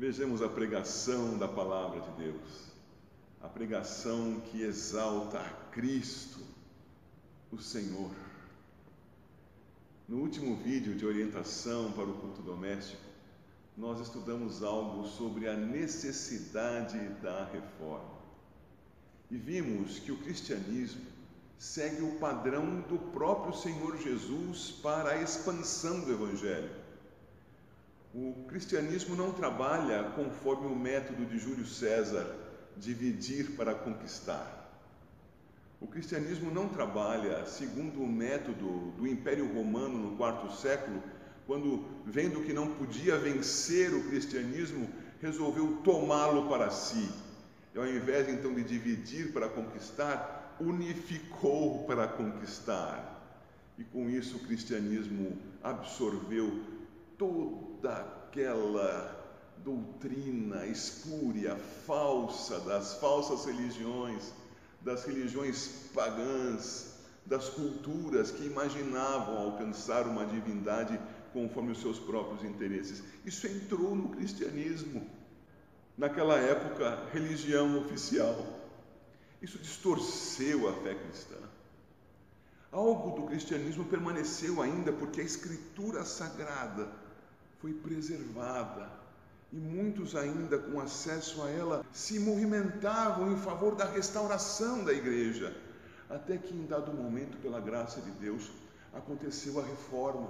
Vejamos a pregação da palavra de Deus, a pregação que exalta a Cristo, o Senhor. No último vídeo de orientação para o culto doméstico, nós estudamos algo sobre a necessidade da reforma. E vimos que o cristianismo segue o padrão do próprio Senhor Jesus para a expansão do Evangelho. O cristianismo não trabalha conforme o método de Júlio César, dividir para conquistar. O cristianismo não trabalha segundo o método do Império Romano no quarto século, quando, vendo que não podia vencer o cristianismo, resolveu tomá-lo para si. E ao invés então de dividir para conquistar, unificou para conquistar. E com isso o cristianismo absorveu toda aquela doutrina espúria, falsa, das falsas religiões, das religiões pagãs, das culturas que imaginavam alcançar uma divindade conforme os seus próprios interesses. Isso entrou no cristianismo. Naquela época, religião oficial. Isso distorceu a fé cristã. Algo do cristianismo permaneceu ainda porque a Escritura Sagrada foi preservada. E muitos, ainda com acesso a ela, se movimentavam em favor da restauração da igreja. Até que, em dado momento, pela graça de Deus, aconteceu a reforma,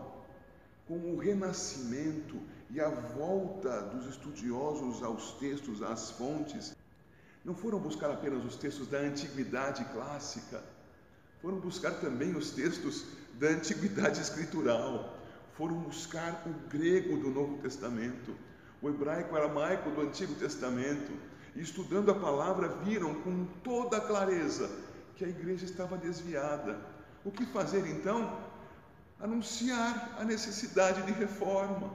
com o renascimento e a volta dos estudiosos aos textos, às fontes, não foram buscar apenas os textos da antiguidade clássica, foram buscar também os textos da antiguidade escritural, foram buscar o grego do Novo Testamento, o hebraico aramaico do Antigo Testamento, e estudando a palavra viram com toda clareza que a igreja estava desviada. O que fazer então? Anunciar a necessidade de reforma.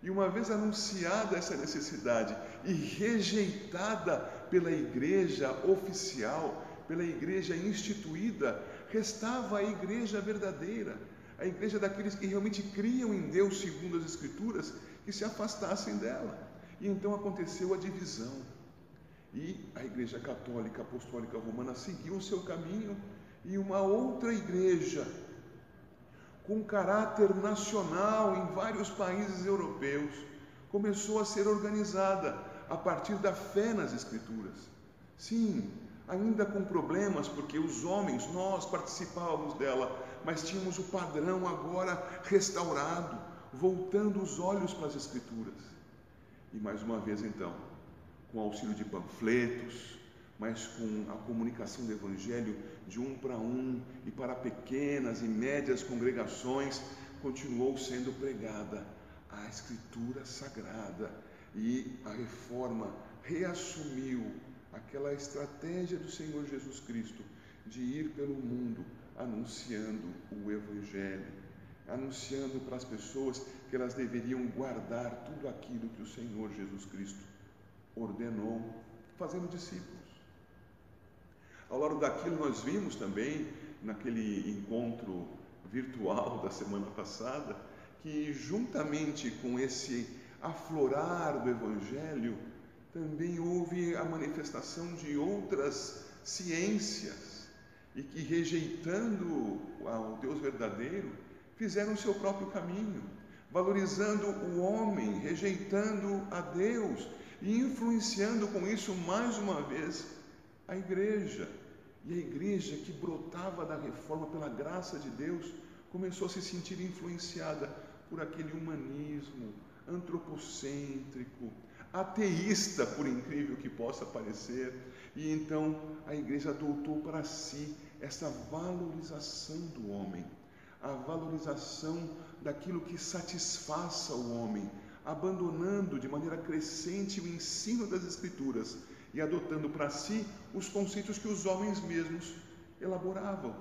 E uma vez anunciada essa necessidade e rejeitada pela igreja oficial, pela igreja instituída, restava a igreja verdadeira, a igreja daqueles que realmente criam em Deus segundo as Escrituras, que se afastassem dela. E então aconteceu a divisão. E a Igreja Católica Apostólica Romana seguiu o seu caminho e uma outra igreja, com caráter nacional em vários países europeus, começou a ser organizada a partir da fé nas Escrituras. Sim, ainda com problemas, porque os homens, nós participávamos dela, mas tínhamos o padrão agora restaurado, voltando os olhos para as Escrituras. E mais uma vez, então, com auxílio de panfletos, mas com a comunicação do Evangelho de um para um e para pequenas e médias congregações, continuou sendo pregada a Escritura Sagrada e a reforma reassumiu aquela estratégia do Senhor Jesus Cristo de ir pelo mundo anunciando o Evangelho, anunciando para as pessoas que elas deveriam guardar tudo aquilo que o Senhor Jesus Cristo ordenou, fazendo discípulos. Ao longo daquilo, nós vimos também, naquele encontro virtual da semana passada, que juntamente com esse aflorar do Evangelho, também houve a manifestação de outras ciências e que, rejeitando o Deus verdadeiro, fizeram o seu próprio caminho, valorizando o homem, rejeitando a Deus e influenciando com isso mais uma vez a igreja. E a igreja que brotava da reforma pela graça de Deus começou a se sentir influenciada por aquele humanismo, antropocêntrico, ateísta, por incrível que possa parecer, e então a igreja adotou para si essa valorização do homem, a valorização daquilo que satisfaça o homem, abandonando de maneira crescente o ensino das Escrituras e adotando para si os conceitos que os homens mesmos elaboravam.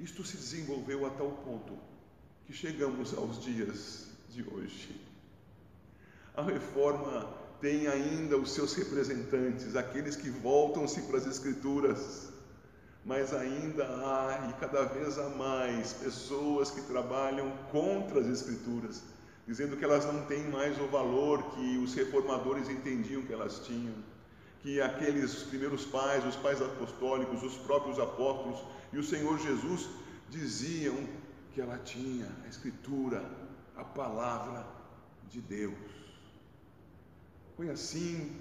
Isto se desenvolveu a tal ponto que chegamos aos dias de hoje. A reforma tem ainda os seus representantes, aqueles que voltam-se para as Escrituras, mas ainda há e cada vez há mais pessoas que trabalham contra as Escrituras, dizendo que elas não têm mais o valor que os reformadores entendiam que elas tinham, que aqueles primeiros pais, os pais apostólicos, os próprios apóstolos e o Senhor Jesus diziam que ela tinha a Escritura, a palavra de Deus. Foi assim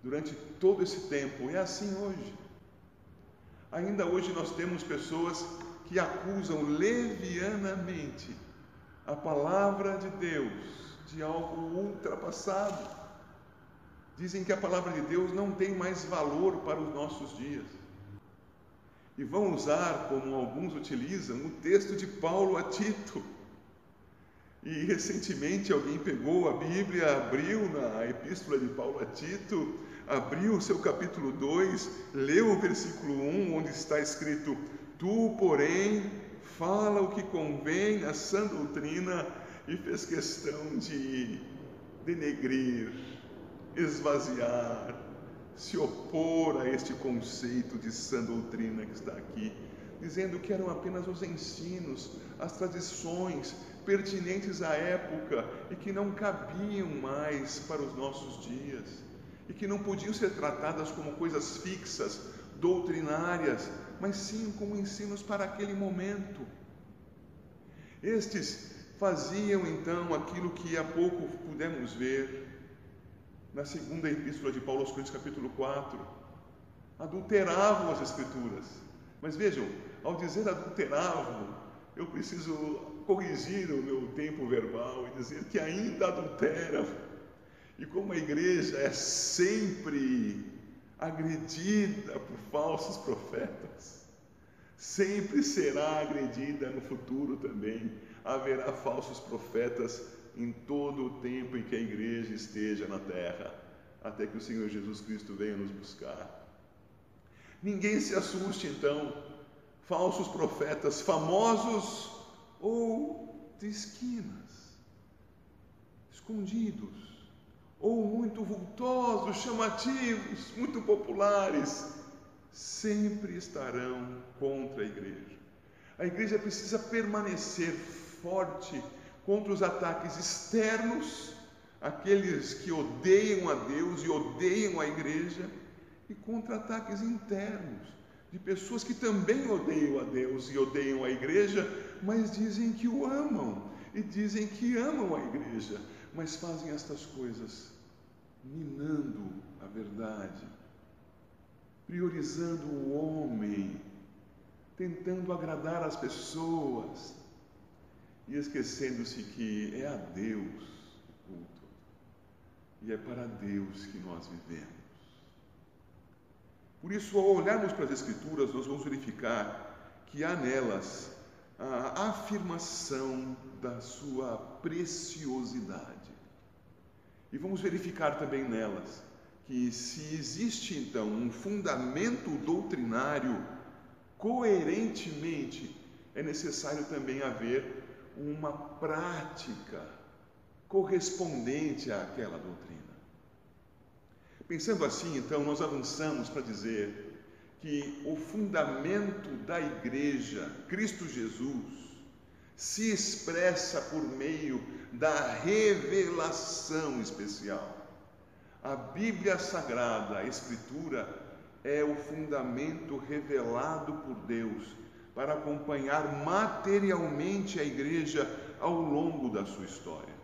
durante todo esse tempo, e é assim hoje. Ainda hoje nós temos pessoas que acusam levianamente a palavra de Deus de algo ultrapassado. Dizem que a palavra de Deus não tem mais valor para os nossos dias. E vão usar, como alguns utilizam, o texto de Paulo a Tito. E recentemente alguém pegou a Bíblia, abriu na epístola de Paulo a Tito, abriu o seu capítulo 2, leu o versículo 1, onde está escrito: Tu, porém, fala o que convém na sã doutrina, e fez questão de denegrir, esvaziar, se opor a este conceito de sã doutrina que está aqui, dizendo que eram apenas os ensinos, as tradições pertinentes à época e que não cabiam mais para os nossos dias e que não podiam ser tratadas como coisas fixas, doutrinárias, mas sim como ensinos para aquele momento. Estes faziam então aquilo que há pouco pudemos ver na segunda epístola de Paulo aos Coríntios, capítulo 4. Adulteravam as Escrituras. Mas vejam, ao dizer adulteravam, eu preciso corrigir o meu tempo verbal e dizer que ainda adulteram. E como a igreja é sempre agredida por falsos profetas, sempre será agredida no futuro também. Haverá falsos profetas em todo o tempo em que a igreja esteja na terra, até que o Senhor Jesus Cristo venha nos buscar. Ninguém se assuste então, falsos profetas famosos ou de esquinas, escondidos, ou muito vultosos, chamativos, muito populares, sempre estarão contra a igreja. A igreja precisa permanecer forte contra os ataques externos, aqueles que odeiam a Deus e odeiam a igreja, e contra ataques internos, de pessoas que também odeiam a Deus e odeiam a igreja, mas dizem que o amam e dizem que amam a igreja, mas fazem estas coisas minando a verdade, priorizando o homem, tentando agradar as pessoas e esquecendo-se que é a Deus o culto e é para Deus que nós vivemos. Por isso, ao olharmos para as Escrituras, nós vamos verificar que há nelas a afirmação da sua preciosidade. E vamos verificar também nelas que se existe então um fundamento doutrinário, coerentemente é necessário também haver uma prática correspondente àquela doutrina. Pensando assim, então, nós avançamos para dizer que o fundamento da igreja, Cristo Jesus, se expressa por meio da revelação especial. A Bíblia Sagrada, a Escritura, é o fundamento revelado por Deus para acompanhar materialmente a igreja ao longo da sua história.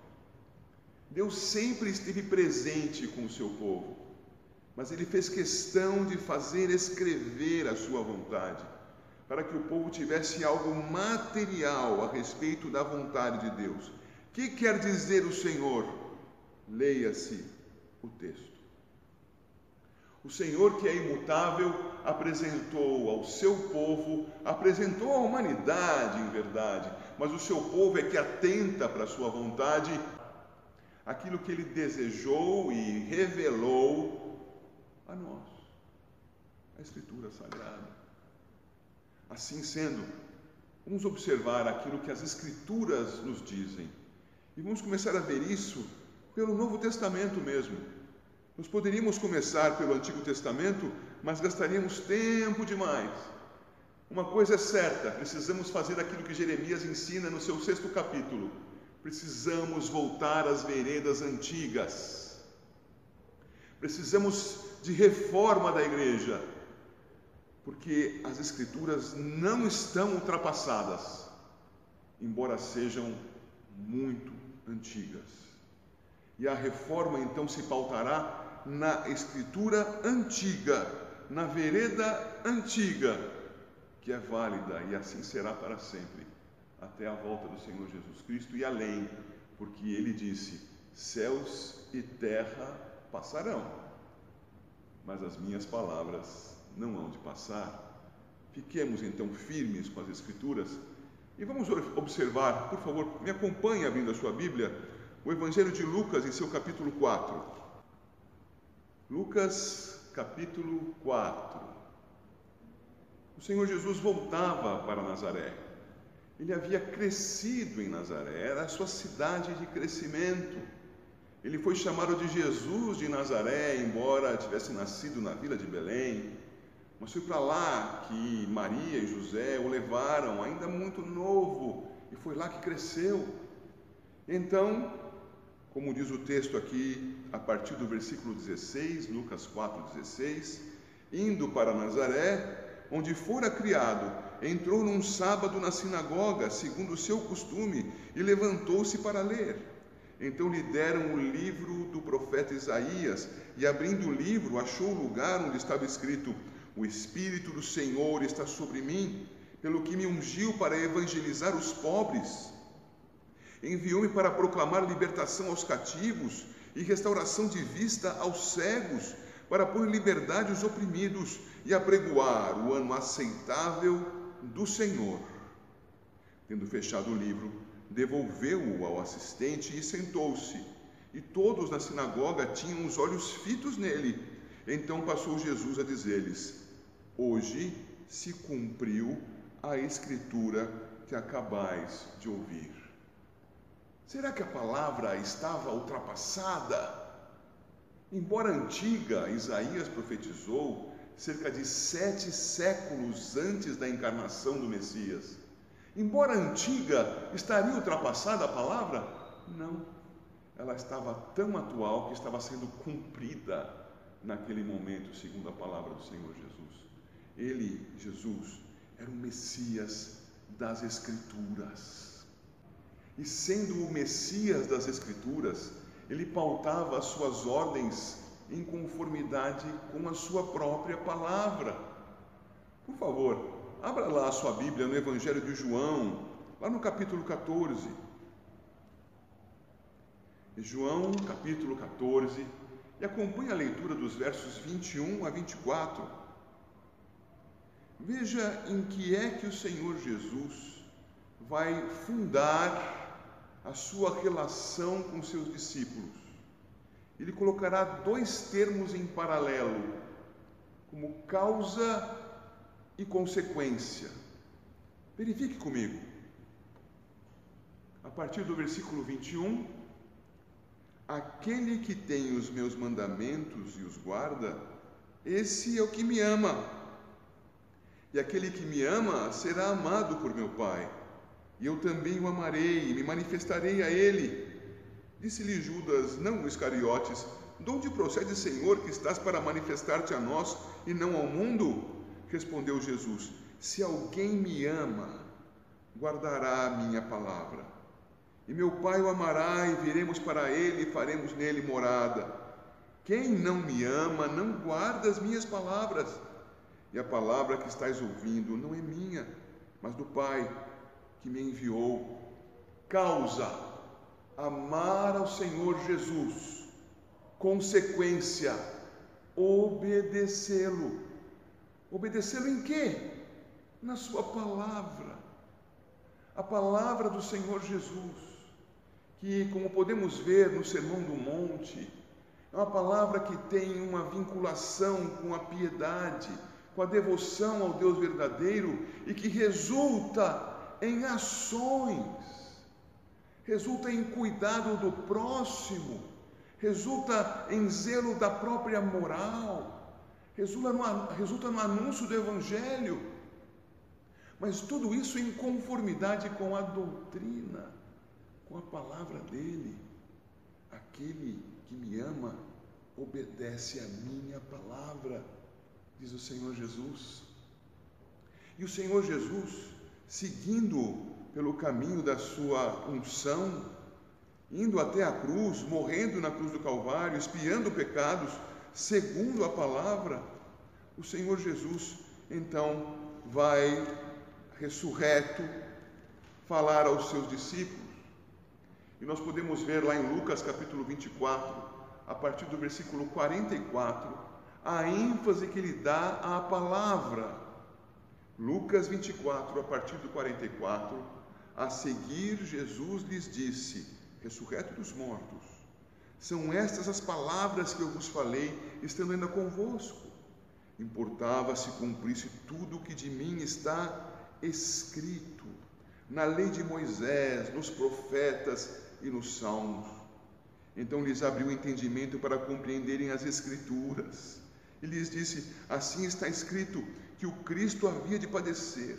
Deus sempre esteve presente com o seu povo, mas ele fez questão de fazer escrever a sua vontade para que o povo tivesse algo material a respeito da vontade de Deus. O que quer dizer o Senhor? Leia-se o texto. O Senhor, que é imutável, apresentou ao seu povo, apresentou à humanidade, em verdade, mas o seu povo é que atenta para a sua vontade, aquilo que ele desejou e revelou a nós, a Escritura Sagrada. Assim sendo, vamos observar aquilo que as Escrituras nos dizem e vamos começar a ver isso pelo Novo Testamento mesmo. Nós poderíamos começar pelo Antigo Testamento, mas gastaríamos tempo demais. Uma coisa é certa, precisamos fazer aquilo que Jeremias ensina no seu sexto capítulo. Precisamos voltar às veredas antigas. Precisamos de reforma da igreja, porque as Escrituras não estão ultrapassadas, embora sejam muito antigas. E a reforma então se pautará na Escritura antiga, na vereda antiga, que é válida e assim será para sempre, até a volta do Senhor Jesus Cristo e além, porque ele disse: céus e terra passarão, mas as minhas palavras não hão de passar. Fiquemos então firmes com as Escrituras e vamos observar, por favor, me acompanhe abrindo a sua Bíblia, o Evangelho de Lucas em seu capítulo 4. Lucas, capítulo 4. O Senhor Jesus voltava para Nazaré. Ele havia crescido em Nazaré, era a sua cidade de crescimento. Ele foi chamado de Jesus de Nazaré, embora tivesse nascido na vila de Belém. Mas foi para lá que Maria e José o levaram, ainda muito novo, e foi lá que cresceu. Então, como diz o texto aqui, a partir do versículo 16, Lucas 4,16, indo para Nazaré, onde fora criado, entrou num sábado na sinagoga, segundo o seu costume, e levantou-se para ler. Então lhe deram o livro do profeta Isaías, e abrindo o livro, achou o lugar onde estava escrito: O Espírito do Senhor está sobre mim, pelo que me ungiu para evangelizar os pobres. Enviou-me para proclamar libertação aos cativos e restauração de vista aos cegos, para pôr em liberdade os oprimidos e apregoar o ano aceitável do Senhor. Tendo fechado o livro, devolveu-o ao assistente e sentou-se. E todos na sinagoga tinham os olhos fitos nele. Então passou Jesus a dizer-lhes: Hoje se cumpriu a escritura que acabais de ouvir. Será que a palavra estava ultrapassada? Embora antiga, Isaías profetizou cerca de sete séculos antes da encarnação do Messias. Embora antiga, estaria ultrapassada a palavra? Não. Ela estava tão atual que estava sendo cumprida naquele momento, segundo a palavra do Senhor Jesus. Ele, Jesus, era o Messias das Escrituras. E sendo o Messias das Escrituras, ele pautava as suas ordens em conformidade com a sua própria palavra. Por favor, abra lá a sua Bíblia no Evangelho de João, lá no capítulo 14. João, capítulo 14, e acompanhe a leitura dos versos 21 a 24. Veja em que é que o Senhor Jesus vai fundar a sua relação com seus discípulos. Ele colocará dois termos em paralelo, como causa e consequência. Verifique comigo. A partir do versículo 21, aquele que tem os meus mandamentos e os guarda, esse é o que me ama. E aquele que me ama será amado por meu Pai e eu também o amarei e me manifestarei a ele. Disse-lhe Judas, não Iscariotes, de onde procede, Senhor, que estás para manifestar-te a nós e não ao mundo? Respondeu Jesus: Se alguém me ama, guardará a minha palavra. E meu Pai o amará, e viremos para ele e faremos nele morada. Quem não me ama, não guarda as minhas palavras. E a palavra que estás ouvindo não é minha, mas do Pai que me enviou. Causa: amar ao Senhor Jesus. Consequência: obedecê-lo. Obedecê-lo em quê? Na Sua palavra. A palavra do Senhor Jesus, que, como podemos ver no Sermão do Monte, é uma palavra que tem uma vinculação com a piedade, com a devoção ao Deus verdadeiro e que resulta em ações, resulta em cuidado do próximo, resulta em zelo da própria moral, resulta no, resulta no anúncio do Evangelho. Mas tudo isso em conformidade com a doutrina, com a palavra dele. Aquele que me ama obedece a minha palavra, diz o Senhor Jesus. E o Senhor Jesus, seguindo pelo caminho da sua unção, indo até a cruz, morrendo na cruz do Calvário, espiando pecados, segundo a palavra, o Senhor Jesus então vai ressurreto falar aos seus discípulos. E nós podemos ver lá em Lucas capítulo 24, a partir do versículo 44, a ênfase que ele dá à palavra. Lucas 24, a partir do 44, a seguir Jesus lhes disse: ressurreto dos mortos, são estas as palavras que eu vos falei, estando ainda convosco. Importava se cumprisse tudo o que de mim está escrito na lei de Moisés, nos profetas e nos salmos. Então lhes abriu o entendimento para compreenderem as Escrituras. E lhes disse: Assim está escrito que o Cristo havia de padecer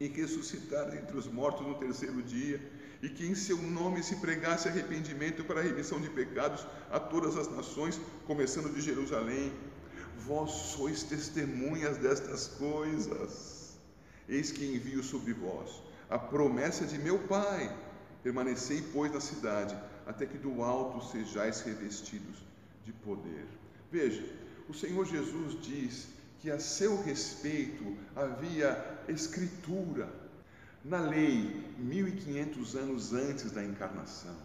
e ressuscitar entre os mortos no terceiro dia, e que em seu nome se pregasse arrependimento para a remissão de pecados a todas as nações, começando de Jerusalém. Vós sois testemunhas destas coisas. Eis que envio sobre vós a promessa de meu Pai. Permanecei, pois, na cidade, até que do alto sejais revestidos de poder. Veja, o Senhor Jesus diz que a seu respeito havia escritura na lei 1500 anos antes da encarnação.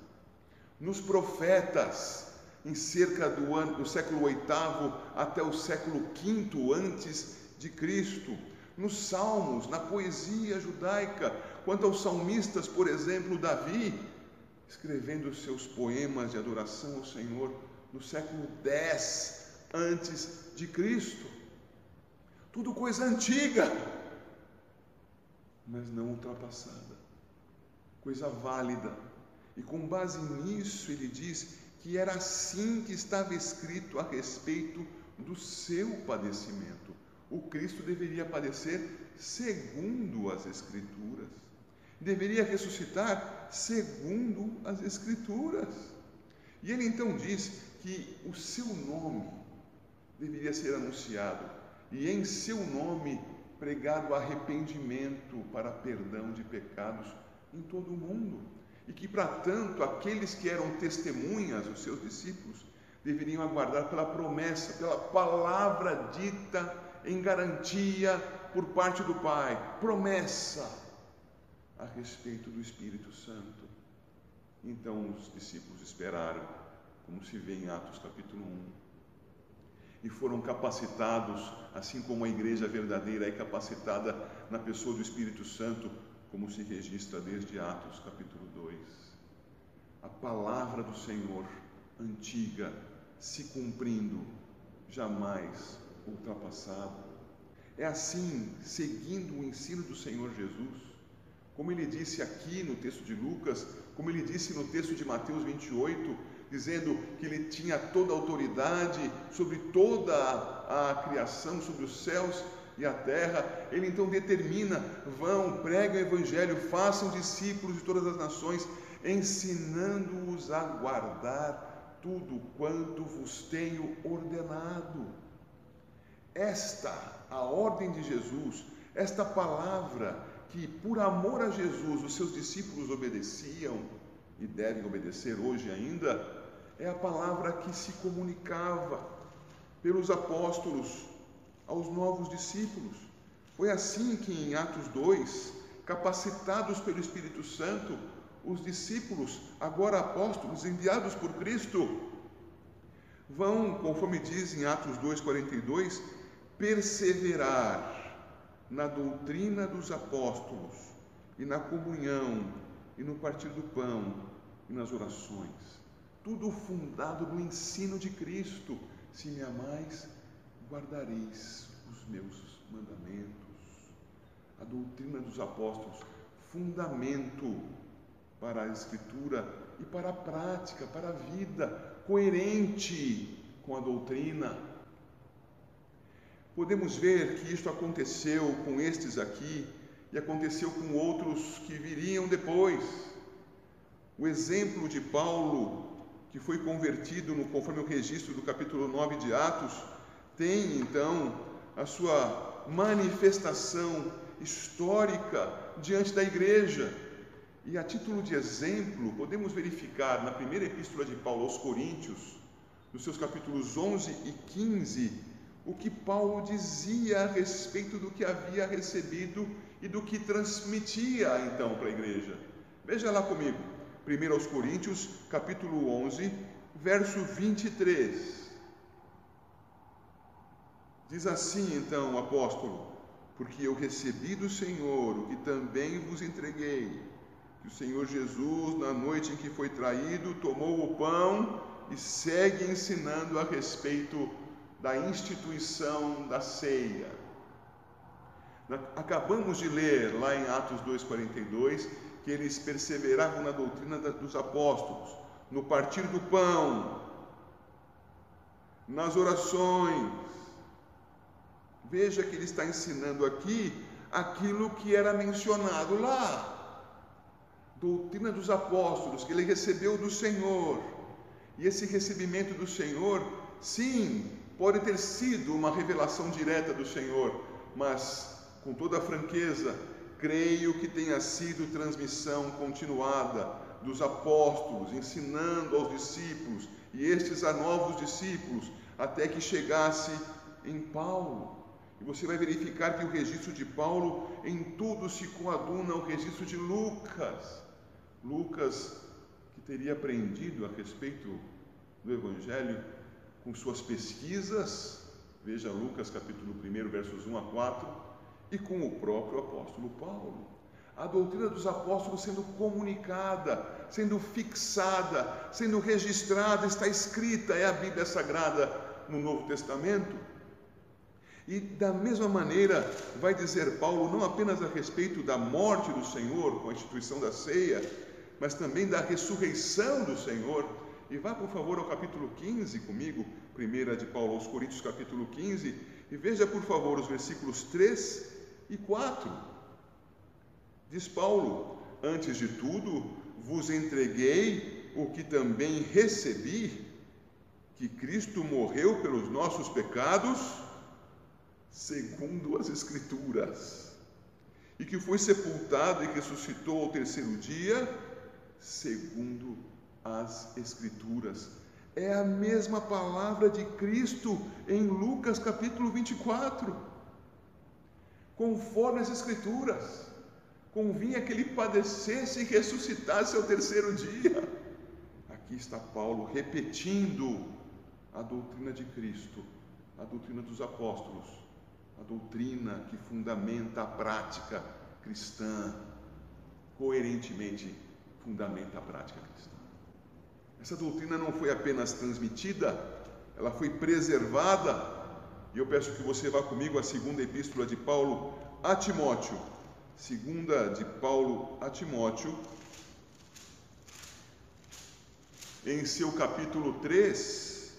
Nos profetas, em cerca do, ano, do século VIII até o século V antes de Cristo, nos salmos, na poesia judaica, quanto aos salmistas, por exemplo, Davi, escrevendo seus poemas de adoração ao Senhor no século X antes de Cristo. Tudo coisa antiga, mas não ultrapassada, coisa válida. E com base nisso, ele diz que era assim que estava escrito a respeito do seu padecimento. O Cristo deveria padecer segundo as Escrituras, deveria ressuscitar segundo as Escrituras. E ele então diz que o seu nome deveria ser anunciado e em seu nome pregado arrependimento para perdão de pecados em todo o mundo. E que, para tanto, aqueles que eram testemunhas, os seus discípulos, deveriam aguardar pela promessa, pela palavra dita em garantia por parte do Pai, promessa a respeito do Espírito Santo. Então os discípulos esperaram, como se vê em Atos capítulo 1 e foram capacitados, assim como a igreja verdadeira é capacitada na pessoa do Espírito Santo, como se registra desde Atos capítulo 2. A palavra do Senhor, antiga, se cumprindo, jamais ultrapassada. É assim, seguindo o ensino do Senhor Jesus, como ele disse aqui no texto de Lucas, como ele disse no texto de Mateus 28, dizendo que ele tinha toda a autoridade sobre toda a criação, sobre os céus e a terra. Ele então determina: vão, preguem o evangelho, façam discípulos de todas as nações, ensinando-os a guardar tudo quanto vos tenho ordenado. Esta, a ordem de Jesus, esta palavra que por amor a Jesus os seus discípulos obedeciam e devem obedecer hoje ainda, é a palavra que se comunicava pelos apóstolos aos novos discípulos. Foi assim que em Atos 2, capacitados pelo Espírito Santo, os discípulos, agora apóstolos, enviados por Cristo, vão, conforme diz em Atos 2,42, perseverar na doutrina dos apóstolos, e na comunhão, e no partir do pão, e nas orações tudo fundado no ensino de Cristo. Se me amais, guardareis os meus mandamentos. A doutrina dos apóstolos, fundamento para a Escritura e para a prática, para a vida, coerente com a doutrina. Podemos ver que isto aconteceu com estes aqui e aconteceu com outros que viriam depois. O exemplo de Paulo, que foi convertido no, conforme o registro do capítulo 9 de Atos, tem então a sua manifestação histórica diante da igreja. E a título de exemplo, podemos verificar na primeira epístola de Paulo aos Coríntios, nos seus capítulos 11 e 15, o que Paulo dizia a respeito do que havia recebido e do que transmitia então para a igreja. Veja lá comigo, 1 aos Coríntios, capítulo 11, verso 23. Diz assim então o apóstolo: Porque eu recebi do Senhor o que também vos entreguei, que o Senhor Jesus, na noite em que foi traído, tomou o pão e segue ensinando a respeito da instituição da ceia. Acabamos de ler lá em Atos 2,42 que eles perseveravam na doutrina dos apóstolos, no partir do pão, nas orações. Veja que ele está ensinando aqui aquilo que era mencionado lá. Doutrina dos apóstolos, que ele recebeu do Senhor. E esse recebimento do Senhor, sim, pode ter sido uma revelação direta do Senhor, mas com toda a franqueza, creio que tenha sido transmissão continuada dos apóstolos, ensinando aos discípulos e estes a novos discípulos, até que chegasse em Paulo. E você vai verificar que o registro de Paulo em tudo se coaduna ao registro de Lucas. Lucas, que teria aprendido a respeito do Evangelho com suas pesquisas, veja Lucas capítulo 1, versos 1 a 4, e com o próprio apóstolo Paulo. A doutrina dos apóstolos sendo comunicada, sendo fixada, sendo registrada, está escrita, é a Bíblia Sagrada no Novo Testamento. E da mesma maneira, vai dizer Paulo, não apenas a respeito da morte do Senhor, com a instituição da ceia, mas também da ressurreição do Senhor, e vá, por favor, ao capítulo 15 comigo, primeira de Paulo aos Coríntios, capítulo 15, e veja, por favor, os versículos 3 e 4. Diz Paulo: Antes de tudo, vos entreguei o que também recebi, que Cristo morreu pelos nossos pecados, segundo as Escrituras, e que foi sepultado e ressuscitou ao terceiro dia, segundo as Escrituras. É a mesma palavra de Cristo em Lucas capítulo 24. Conforme as Escrituras, convinha que ele padecesse e ressuscitasse ao terceiro dia. Aqui está Paulo repetindo a doutrina de Cristo, a doutrina dos apóstolos, a doutrina que fundamenta a prática cristã, coerentemente fundamenta a prática cristã. Essa doutrina não foi apenas transmitida, ela foi preservada. E eu peço que você vá comigo à segunda epístola de Paulo a Timóteo. Segunda de Paulo a Timóteo, em seu capítulo 3.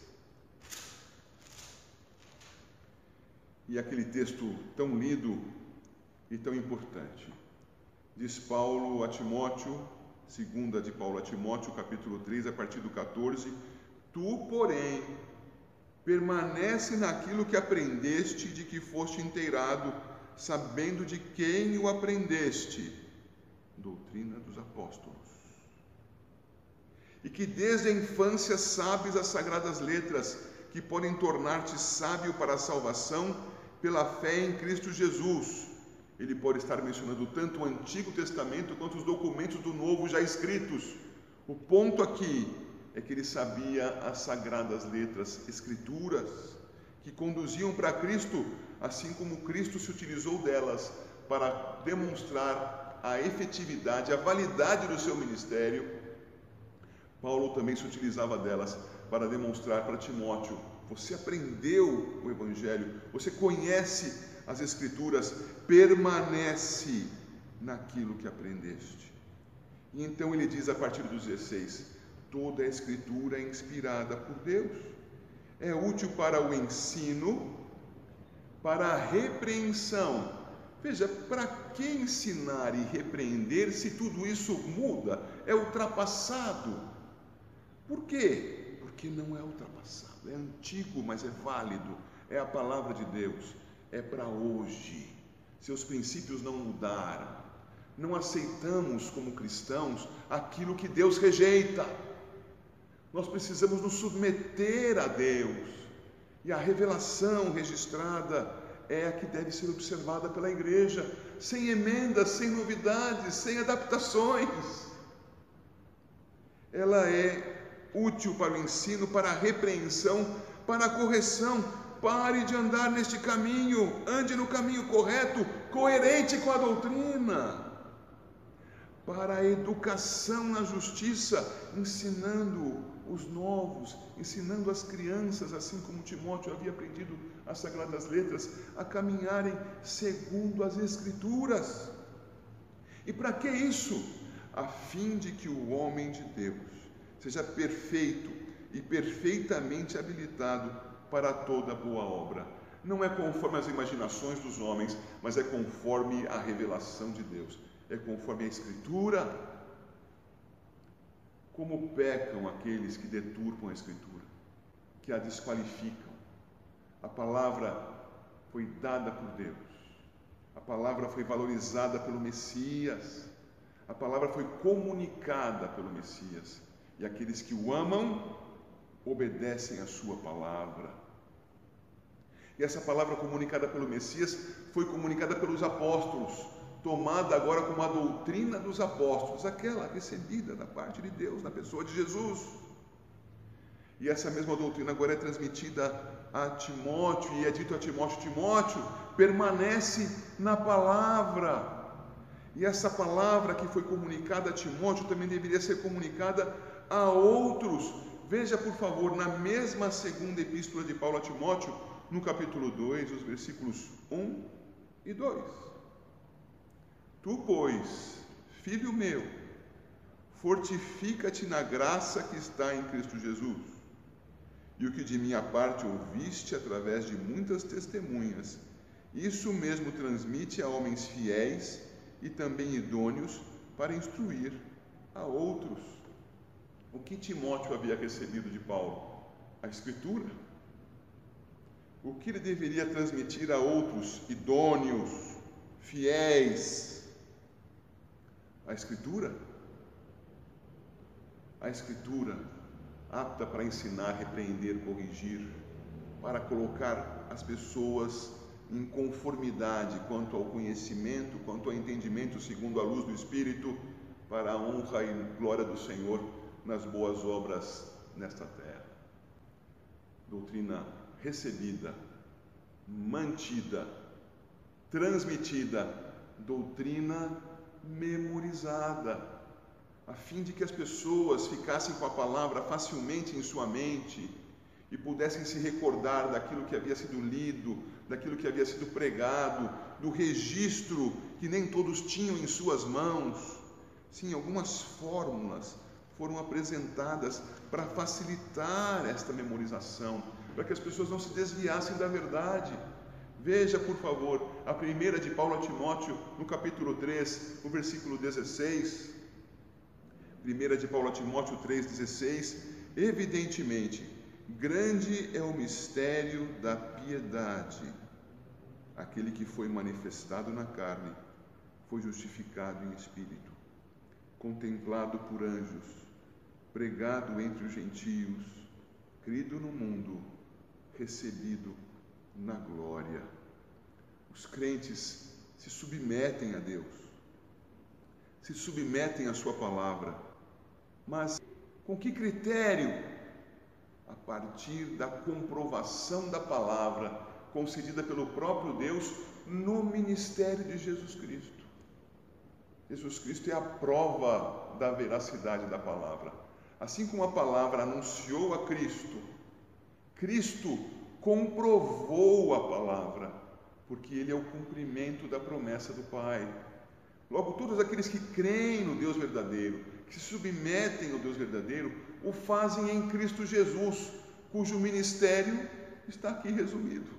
E aquele texto tão lido e tão importante. Diz Paulo a Timóteo, segunda de Paulo a Timóteo, capítulo 3, a partir do 14, tu, porém, permanece naquilo que aprendeste de que foste inteirado, sabendo de quem o aprendeste, doutrina dos apóstolos. E que desde a infância sabes as sagradas letras, que podem tornar-te sábio para a salvação pela fé em Cristo Jesus ele pode estar mencionando tanto o Antigo Testamento quanto os documentos do Novo já escritos. O ponto aqui é que ele sabia as sagradas letras, escrituras, que conduziam para Cristo, assim como Cristo se utilizou delas para demonstrar a efetividade, a validade do seu ministério. Paulo também se utilizava delas para demonstrar para Timóteo: você aprendeu o Evangelho, você conhece as Escrituras, permanece naquilo que aprendeste. E então ele diz a partir dos 16: toda a Escritura é inspirada por Deus, é útil para o ensino, para a repreensão. Veja, para que ensinar e repreender se tudo isso muda? é ultrapassado. Por quê? Porque não é ultrapassado, é antigo, mas é válido, é a palavra de Deus, é para hoje. Seus princípios não mudaram. Não aceitamos como cristãos aquilo que Deus rejeita. Nós precisamos nos submeter a Deus. E a revelação registrada é a que deve ser observada pela igreja, sem emendas, sem novidades, sem adaptações. Ela é útil para o ensino, para a repreensão, para a correção. Pare de andar neste caminho, ande no caminho correto, coerente com a doutrina. Para a educação na justiça, ensinando ensinando as crianças, assim como Timóteo havia aprendido as Sagradas Letras, a caminharem segundo as Escrituras. E para que isso? A fim de que o homem de Deus seja perfeito e perfeitamente habilitado para toda boa obra. Não é conforme as imaginações dos homens, mas é conforme a revelação de Deus, é conforme a Escritura como pecam aqueles que deturpam a Escritura, que a desqualificam. A palavra foi dada por Deus, a palavra foi valorizada pelo Messias, a palavra foi comunicada pelo Messias, e aqueles que o amam obedecem à Sua palavra. E essa palavra comunicada pelo Messias foi comunicada pelos apóstolos, tomada agora como a doutrina dos apóstolos, aquela recebida da parte de Deus na pessoa de Jesus. E essa mesma doutrina agora é transmitida a Timóteo e é dito a Timóteo: Timóteo, permanece na palavra. E essa palavra que foi comunicada a Timóteo também deveria ser comunicada a outros. Veja, por favor, na mesma segunda epístola de Paulo a Timóteo, no capítulo 2, os versículos 1 e 2. Tu, pois, filho meu, fortifica-te na graça que está em Cristo Jesus. E o que de minha parte ouviste através de muitas testemunhas, isso mesmo transmite a homens fiéis e também idôneos para instruir a outros. O que Timóteo havia recebido de Paulo? A Escritura. O que ele deveria transmitir a outros idôneos, fiéis, a Escritura, a Escritura apta para ensinar, repreender, corrigir, para colocar as pessoas em conformidade quanto ao conhecimento, quanto ao entendimento segundo a luz do Espírito, para a honra e glória do Senhor nas boas obras nesta terra. Doutrina recebida, mantida, transmitida, doutrina memorizada, a fim de que as pessoas ficassem com a palavra facilmente em sua mente e pudessem se recordar daquilo que havia sido lido, daquilo que havia sido pregado, do registro que nem todos tinham em suas mãos. Sim, algumas fórmulas foram apresentadas para facilitar esta memorização, para que as pessoas não se desviassem da verdade Veja, por favor, a primeira de Paulo a Timóteo, no capítulo 3, no versículo 16. Primeira de Paulo a Timóteo 3,16. Evidentemente, grande é o mistério da piedade. Aquele que foi manifestado na carne foi justificado em espírito, contemplado por anjos, pregado entre os gentios, crido no mundo, recebido na glória. Os crentes se submetem a Deus, se submetem à Sua palavra, mas com que critério? A partir da comprovação da palavra concedida pelo próprio Deus no ministério de Jesus Cristo. Jesus Cristo é a prova da veracidade da palavra. Assim como a palavra anunciou a Cristo, Cristo comprovou a palavra, porque ele é o cumprimento da promessa do Pai. Logo, todos aqueles que creem no Deus verdadeiro, que se submetem ao Deus verdadeiro, o fazem em Cristo Jesus, cujo ministério está aqui resumido.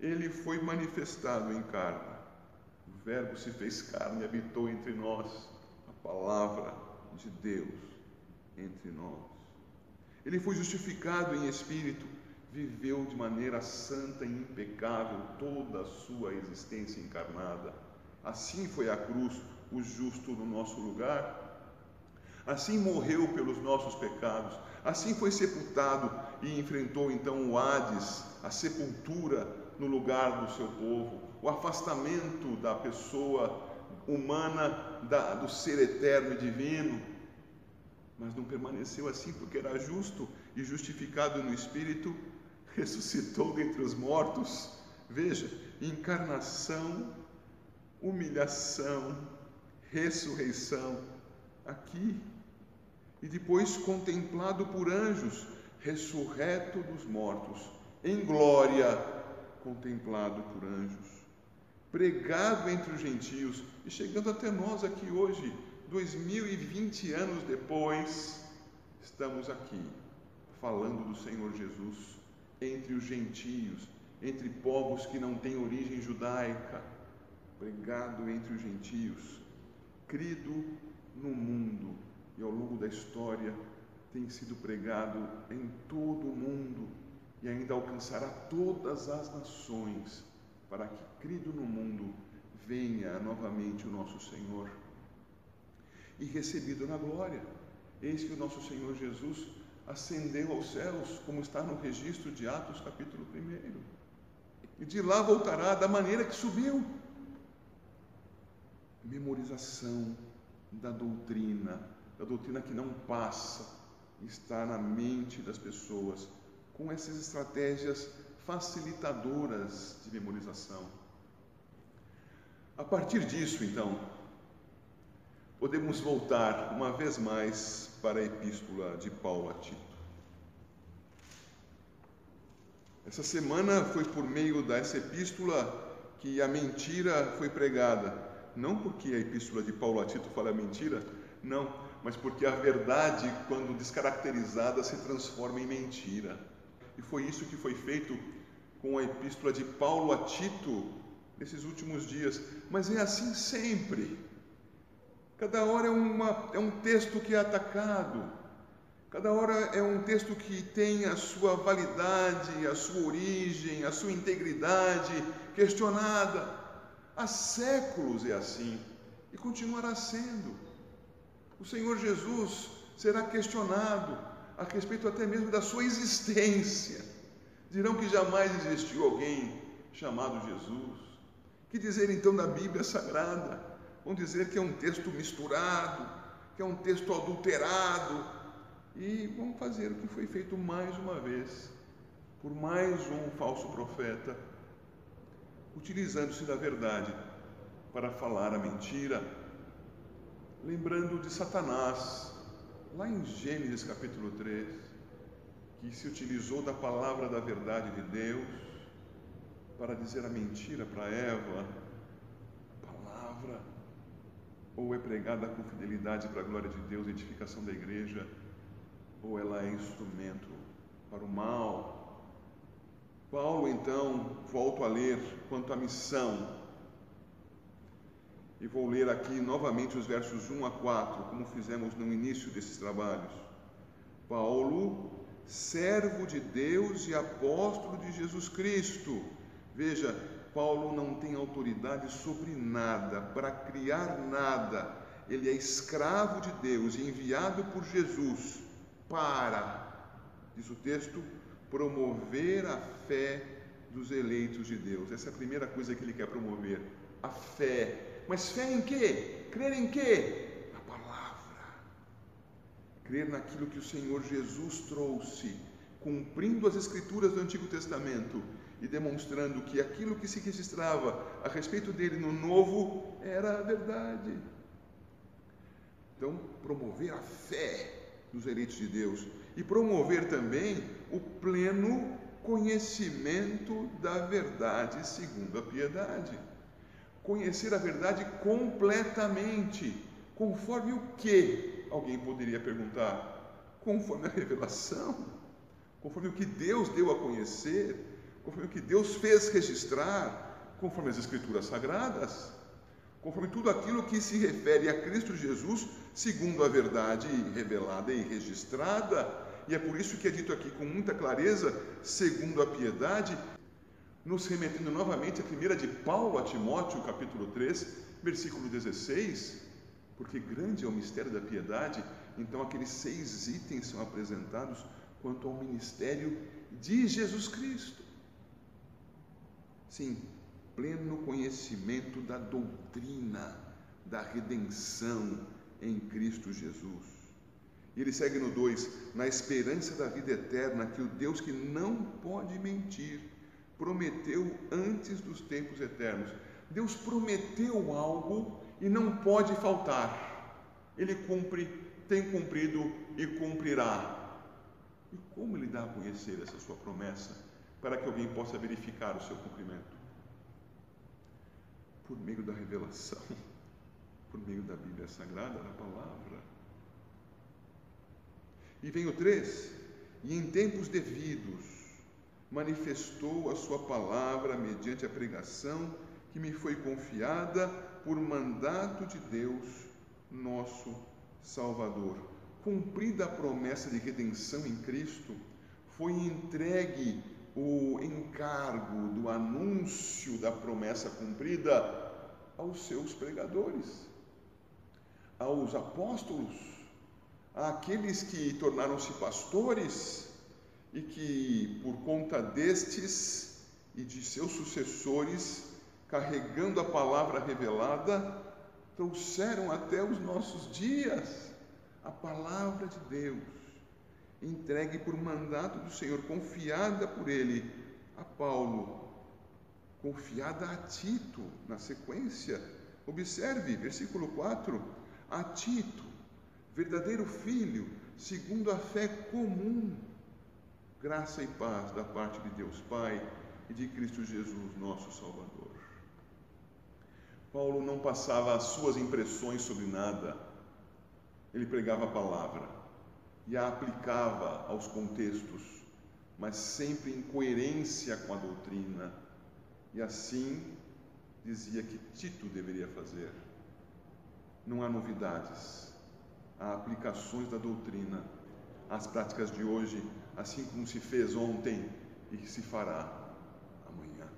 Ele foi manifestado em carne. O Verbo se fez carne e habitou entre nós. A palavra de Deus entre nós. Ele foi justificado em espírito, viveu de maneira santa e impecável toda a sua existência encarnada. Assim foi a cruz, o justo no nosso lugar. Assim morreu pelos nossos pecados. Assim foi sepultado e enfrentou então o Hades, a sepultura no lugar do seu povo, o afastamento da pessoa humana da, do ser eterno e divino. Mas não permaneceu assim porque era justo e justificado no Espírito, ressuscitou dentre os mortos. Veja, encarnação, humilhação, ressurreição, aqui. E depois contemplado por anjos, ressurreto dos mortos, em glória, contemplado por anjos pregado entre os gentios e chegando até nós aqui hoje, 2020 anos depois, estamos aqui falando do Senhor Jesus entre os gentios, entre povos que não têm origem judaica, pregado entre os gentios, crido no mundo e ao longo da história tem sido pregado em todo o mundo e ainda alcançará todas as nações para que, crido no mundo, venha novamente o nosso Senhor. E recebido na glória, eis que o nosso Senhor Jesus ascendeu aos céus, como está no registro de Atos, capítulo 1. E de lá voltará da maneira que subiu. Memorização da doutrina, da doutrina que não passa, está na mente das pessoas, com essas estratégias facilitadoras de memorização. A partir disso, então, podemos voltar uma vez mais para a epístola de Paulo a Tito. Essa semana foi por meio dessa epístola que a mentira foi pregada. Não porque a epístola de Paulo a Tito fala mentira, não, mas porque a verdade, quando descaracterizada, se transforma em mentira. E foi isso que foi feito com a epístola de Paulo a Tito nesses últimos dias. Mas é assim sempre. Cada hora é, uma, é um texto que é atacado. Cada hora é um texto que tem a sua validade, a sua origem, a sua integridade questionada. Há séculos é assim e continuará sendo. O Senhor Jesus será questionado a respeito até mesmo da sua existência. Dirão que jamais existiu alguém chamado Jesus. Que dizer então da Bíblia Sagrada? Vão dizer que é um texto misturado, que é um texto adulterado. E vão fazer o que foi feito mais uma vez por mais um falso profeta, utilizando-se da verdade para falar a mentira, lembrando de Satanás, lá em Gênesis capítulo 3, que se utilizou da palavra da verdade de Deus para dizer a mentira para Eva, ou é pregada com fidelidade para a glória de Deus, edificação da igreja, ou ela é instrumento para o mal. Paulo, então, volto a ler quanto à missão. E vou ler aqui novamente os versos 1 a 4, como fizemos no início desses trabalhos. Paulo, servo de Deus e apóstolo de Jesus Cristo. Veja, Paulo não tem autoridade sobre nada, para criar nada. Ele é escravo de Deus, enviado por Jesus para, diz o texto, promover a fé dos eleitos de Deus. Essa é a primeira coisa que ele quer promover, a fé. Mas fé em quê? Crer em quê? crer naquilo que o Senhor Jesus trouxe, cumprindo as Escrituras do Antigo Testamento e demonstrando que aquilo que se registrava a respeito dele no Novo era a verdade. Então, promover a fé dos eleitos de Deus e promover também o pleno conhecimento da verdade segundo a piedade. Conhecer a verdade completamente, conforme o que alguém poderia perguntar, conforme a revelação, conforme o que Deus deu a conhecer, conforme o que Deus fez registrar, conforme as Escrituras Sagradas. conforme tudo aquilo que se refere a Cristo Jesus, segundo a verdade revelada e registrada. E é por isso que é dito aqui com muita clareza, segundo a piedade, nos remetendo novamente à primeira de Paulo a Timóteo, capítulo 3, versículo 16, porque grande é o mistério da piedade, então aqueles seis itens são apresentados quanto ao ministério de Jesus Cristo. Sim, pleno conhecimento da doutrina da redenção em Cristo Jesus. E ele segue no 2: na esperança da vida eterna, que o Deus que não pode mentir prometeu antes dos tempos eternos. Deus prometeu algo e não pode faltar. Ele cumpre, tem cumprido e cumprirá. E como ele dá a conhecer essa sua promessa para que alguém possa verificar o seu cumprimento? Por meio da revelação, por meio da Bíblia Sagrada, da palavra. E vem o 3: e em tempos devidos manifestou a sua palavra mediante a pregação que me foi confiada por mandato de Deus, nosso Salvador. Cumprida a promessa de redenção em Cristo, foi entregue o encargo do anúncio da promessa cumprida aos seus pregadores, aos apóstolos, àqueles que tornaram-se pastores e que, por conta destes e de seus sucessores, carregando a palavra revelada, trouxeram até os nossos dias a palavra de Deus, entregue por mandato do Senhor, confiada por Ele a Paulo, confiada a Tito, na sequência. Observe, versículo 4: a Tito, verdadeiro filho, segundo a fé comum, graça e paz da parte de Deus Pai e de Cristo Jesus, nosso Salvador. Paulo não passava as suas impressões sobre nada. Ele pregava a palavra e a aplicava aos contextos, mas sempre em coerência com a doutrina. E assim dizia que Tito deveria fazer. Não há novidades, há aplicações da doutrina às práticas de hoje, assim como se fez ontem e que se fará amanhã.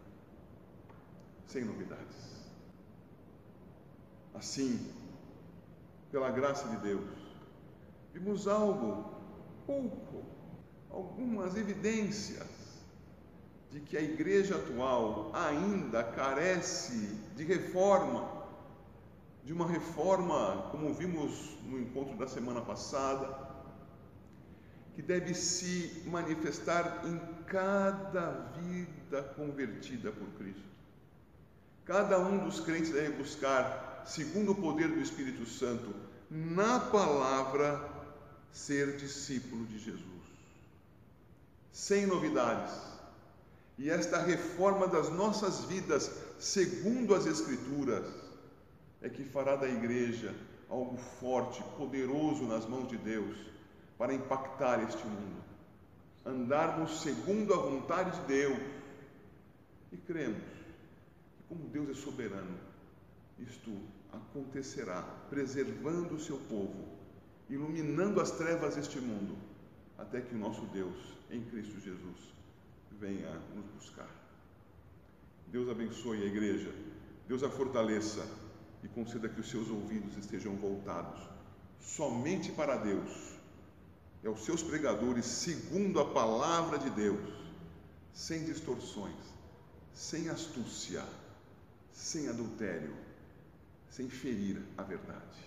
Sem novidades. Assim, pela graça de Deus, vimos algo, pouco, algumas evidências de que a igreja atual ainda carece de reforma, de uma reforma, como vimos no encontro da semana passada, que deve se manifestar em cada vida convertida por Cristo. Cada um dos crentes deve buscar segundo o poder do Espírito Santo, na palavra, ser discípulo de Jesus. Sem novidades. E esta reforma das nossas vidas, segundo as Escrituras, é que fará da igreja algo forte, poderoso nas mãos de Deus, para impactar este mundo. Andarmos segundo a vontade de Deus. E cremos que, como Deus é soberano, isto acontecerá, preservando o seu povo, iluminando as trevas deste mundo, até que o nosso Deus, em Cristo Jesus, venha nos buscar. Deus abençoe a igreja, Deus a fortaleça e conceda que os seus ouvidos estejam voltados somente para Deus e aos seus pregadores, segundo a palavra de Deus, sem distorções, sem astúcia, sem adultério sem ferir a verdade.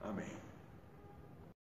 Amém.